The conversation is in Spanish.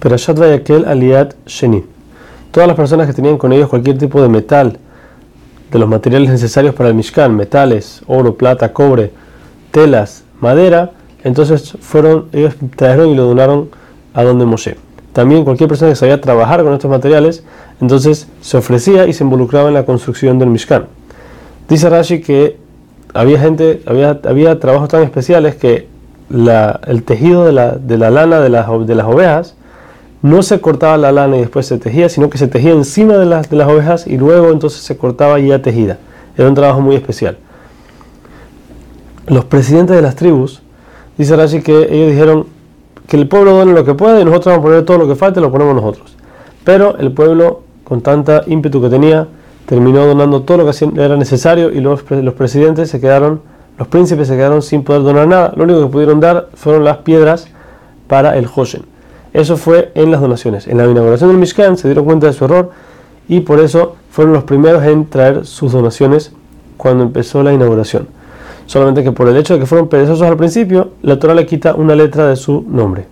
Perashat Vayakel Aliat Sheni. Todas las personas que tenían con ellos cualquier tipo de metal, de los materiales necesarios para el Mishkan, metales, oro, plata, cobre, telas, madera, entonces fueron, ellos trajeron y lo donaron a donde Moshe. También cualquier persona que sabía trabajar con estos materiales, entonces se ofrecía y se involucraba en la construcción del Mishkan. Dice Rashi que había gente, había, había trabajos tan especiales que el tejido de la, de la lana de las, de las ovejas no se cortaba la lana y después se tejía, sino que se tejía encima de las, de las ovejas y luego entonces se cortaba ya tejida. Era un trabajo muy especial. Los presidentes de las tribus, dice Rashi que ellos dijeron que el pueblo done lo que puede y nosotros vamos a poner todo lo que falta y lo ponemos nosotros. Pero el pueblo, con tanta ímpetu que tenía, terminó donando todo lo que era necesario y los, los presidentes se quedaron, los príncipes se quedaron sin poder donar nada. Lo único que pudieron dar fueron las piedras para el Hoshen. Eso fue en las donaciones. En la inauguración del Mishkan se dieron cuenta de su error y por eso fueron los primeros en traer sus donaciones cuando empezó la inauguración. Solamente que por el hecho de que fueron perezosos al principio, la Torah le quita una letra de su nombre.